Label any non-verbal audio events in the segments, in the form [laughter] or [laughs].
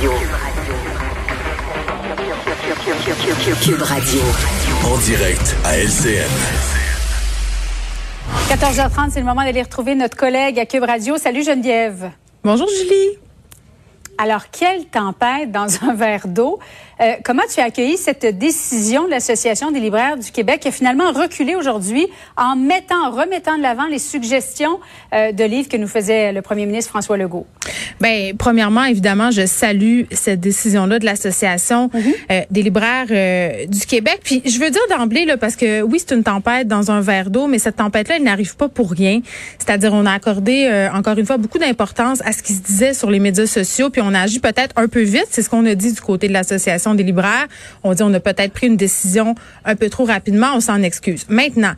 Radio. Cube Radio. En direct à LCN. 14h30, c'est le moment d'aller retrouver notre collègue à Cube Radio. Salut Geneviève. Bonjour Julie. Alors, quelle tempête dans un verre d'eau. Euh, comment tu as accueilli cette décision de l'Association des libraires du Québec qui a finalement reculé aujourd'hui en mettant, en remettant de l'avant les suggestions euh, de livres que nous faisait le premier ministre François Legault? Ben, premièrement, évidemment, je salue cette décision-là de l'Association mm-hmm. euh, des libraires du Québec. Puis, je veux dire d'emblée, là, parce que oui, c'est une tempête dans un verre d'eau, mais cette tempête-là, elle n'arrive pas pour rien. C'est-à-dire, on a accordé, encore une fois, beaucoup d'importance à ce qui se disait sur les médias sociaux, puis on a agi peut-être un peu vite. C'est ce qu'on a dit du côté de l'Association des libraires. On dit on a peut-être pris une décision un peu trop rapidement. On s'en excuse. Maintenant,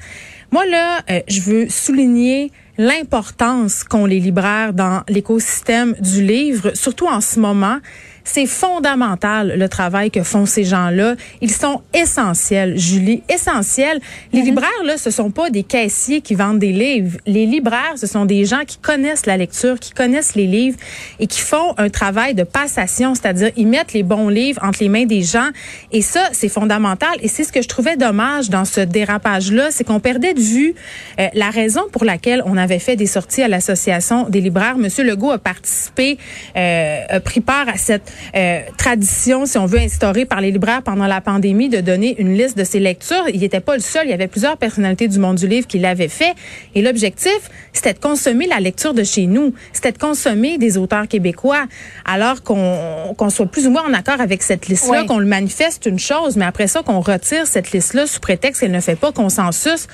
moi, là, je veux souligner l'importance qu'ont les libraires dans l'écosystème du livre, surtout en ce moment. C'est fondamental le travail que font ces gens-là. Ils sont essentiels, Julie, essentiels. Les mhm. libraires là, ce sont pas des caissiers qui vendent des livres. Les libraires, ce sont des gens qui connaissent la lecture, qui connaissent les livres et qui font un travail de passation, c'est-à-dire ils mettent les bons livres entre les mains des gens. Et ça, c'est fondamental. Et c'est ce que je trouvais dommage dans ce dérapage-là, c'est qu'on perdait de vue euh, la raison pour laquelle on avait fait des sorties à l'association des libraires. Monsieur Legault a participé, euh, a pris part à cette euh, tradition, si on veut, instaurer par les libraires pendant la pandémie de donner une liste de ses lectures. Il n'était pas le seul. Il y avait plusieurs personnalités du monde du livre qui l'avaient fait. Et l'objectif, c'était de consommer la lecture de chez nous. C'était de consommer des auteurs québécois. Alors qu'on qu'on soit plus ou moins en accord avec cette liste-là, qu'on le manifeste une chose, mais après ça, qu'on retire cette liste-là sous prétexte qu'elle ne fait pas consensus.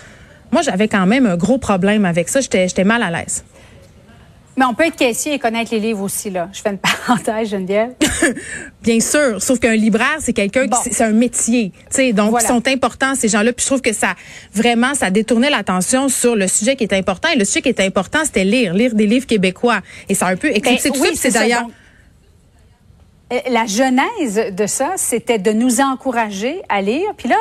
Moi, j'avais quand même un gros problème avec ça. J'étais mal à l'aise. Mais on peut être caissier et connaître les livres aussi, là. Je fais une [laughs] parenthèse, Geneviève. [laughs] Bien sûr. Sauf qu'un libraire, c'est quelqu'un qui, c'est un métier. sais, donc, ils sont importants, ces gens-là. Puis je trouve que ça, vraiment, ça détournait l'attention sur le sujet qui est important. Et le sujet qui est important, c'était lire, lire des livres québécois. Et ça a un peu éclipsé ben, tout C'est d'ailleurs. Euh, la genèse de ça, c'était de nous encourager à lire. Puis là,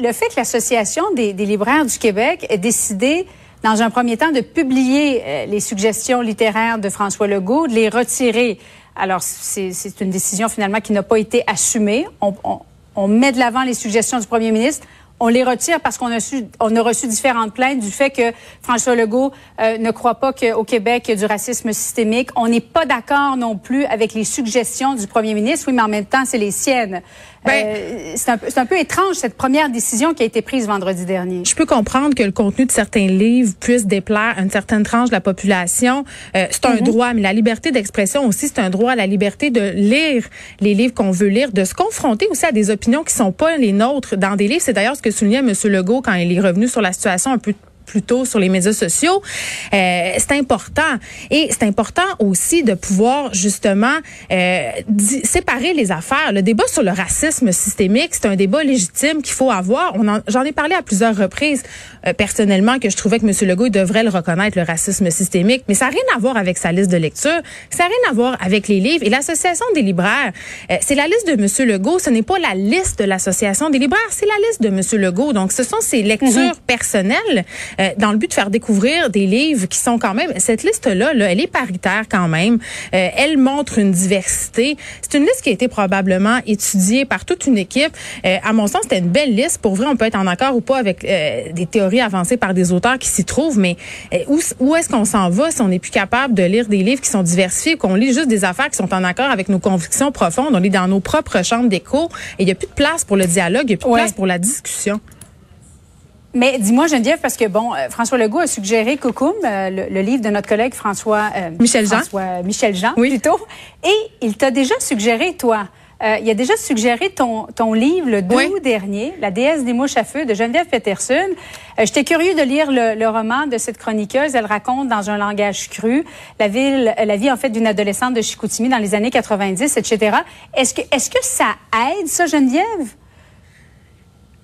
le fait que l'Association des, des libraires du Québec ait décidé dans un premier temps, de publier euh, les suggestions littéraires de François Legault, de les retirer. Alors, c'est une décision finalement qui n'a pas été assumée. On, on, on met de l'avant les suggestions du premier ministre on les retire parce qu'on a, a reçu différentes plaintes du fait que François Legault euh, ne croit pas qu'au Québec, il y a du racisme systémique. On n'est pas d'accord non plus avec les suggestions du premier ministre. Oui, mais en même temps, c'est les siennes. Ben, euh, c'est un, un, peu étrange, cette première décision qui a été prise vendredi dernier. Je peux comprendre que le contenu de certains livres puisse déplaire à une certaine tranche de la population. Euh, c'est un mhm. droit, mais la liberté d'expression aussi, c'est un droit, la liberté de lire les livres qu'on veut lire, de se confronter aussi à des opinions qui sont pas les nôtres dans des livres. C'est d'ailleurs ce que soulignait M. Legault quand il est revenu sur la situation un peu plus tôt sur les médias sociaux. Euh, c'est important. Et c'est important aussi de pouvoir justement euh, séparer les affaires. Le débat sur le racisme systémique, c'est un débat légitime qu'il faut avoir. J'en ai parlé à plusieurs reprises euh, personnellement que je trouvais que M. Legault devrait le reconnaître, le racisme systémique. Mais ça n'a rien à voir avec sa liste de lecture. Ça n'a rien à voir avec les livres. Et l'Association des libraires, euh, c'est la liste de M. Legault. Ce n'est pas la liste de l'Association des libraires, c'est la liste de M. Legault. Donc, ce sont ses lectures mhm. personnelles dans le but de faire découvrir des livres qui sont quand même cette liste là, elle est paritaire quand même. Euh, elle montre une diversité. C'est une liste qui a été probablement étudiée par toute une équipe. Euh, à mon sens, c'était une belle liste. Pour vrai, on peut être en accord ou pas avec des théories avancées par des auteurs qui s'y trouvent, mais où, où est-ce qu'on s'en va si on n'est plus capable de lire des livres qui sont diversifiés, qu'on lit juste des affaires qui sont en accord avec nos convictions profondes, on lit dans nos propres chambres d'écho et il n'y a plus de place pour le dialogue, il n'y a plus de place pour la discussion? Mais dis-moi, Geneviève, parce que bon, euh, François Legault a suggéré Coucoum, euh, le, livre de notre collègue François euh, Michel Jean, François Michel Jean, oui. plutôt, et il t'a déjà suggéré, toi. il a déjà suggéré ton, ton livre le 2 août dernier, La déesse des mouches à feu de Geneviève Peterson. J'étais curieux de lire le, le, roman de cette chroniqueuse. Elle raconte dans un langage cru la ville, la vie en fait d'une adolescente de Chicoutimi dans les années 90, etc. Est-ce que, est-ce que ça aide ça, Geneviève?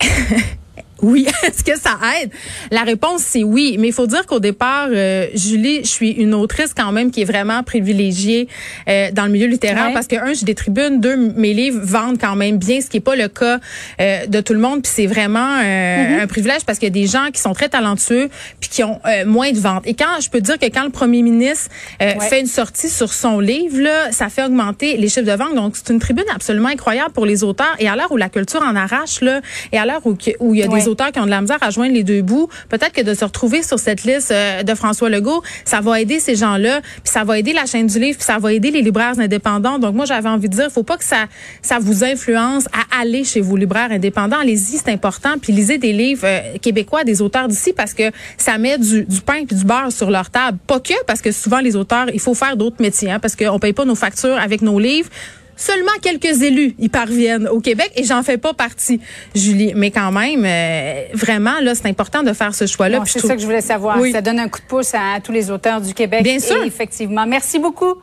[laughs] Oui, [laughs] est-ce que ça aide? La réponse, c'est oui. Mais il faut dire qu'au départ, euh, Julie, je suis une autrice quand même qui est vraiment privilégiée euh, dans le milieu littéraire parce que, un, j'ai des tribunes, deux, mes livres vendent quand même bien, ce qui est pas le cas euh, de tout le monde. Puis c'est vraiment mm-hmm. un privilège parce qu'il y a des gens qui sont très talentueux puis qui ont moins de ventes. Et quand je peux dire que quand le premier ministre fait une sortie sur son livre, là, ça fait augmenter les chiffres de vente. Donc, c'est une tribune absolument incroyable pour les auteurs. Et à l'heure où la culture en arrache, là, et à l'heure où, où il y a des auteurs qui ont de la misère à joindre les deux bouts, peut-être que de se retrouver sur cette liste euh, de François Legault, ça va aider ces gens-là, puis ça va aider la chaîne du livre, puis ça va aider les libraires indépendants. Donc moi, j'avais envie de dire, faut pas que ça ça vous influence à aller chez vos libraires indépendants. Allez-y, c'est important. Puis lisez des livres euh, québécois, des auteurs d'ici, parce que ça met du, pain et du beurre sur leur table. Pas que, parce que souvent les auteurs, il faut faire d'autres métiers, hein, parce qu'on paye pas nos factures avec nos livres. Seulement quelques élus y parviennent au Québec et j'en fais pas partie, Julie. Mais quand même, euh, vraiment, là, c'est important de faire ce choix-là. c'est ça que je voulais savoir. Ça donne un coup de pouce à, tous les auteurs du Québec. Bien sûr. effectivement. Merci beaucoup,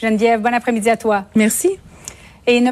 Geneviève. Bon après-midi à toi. Merci. Et ne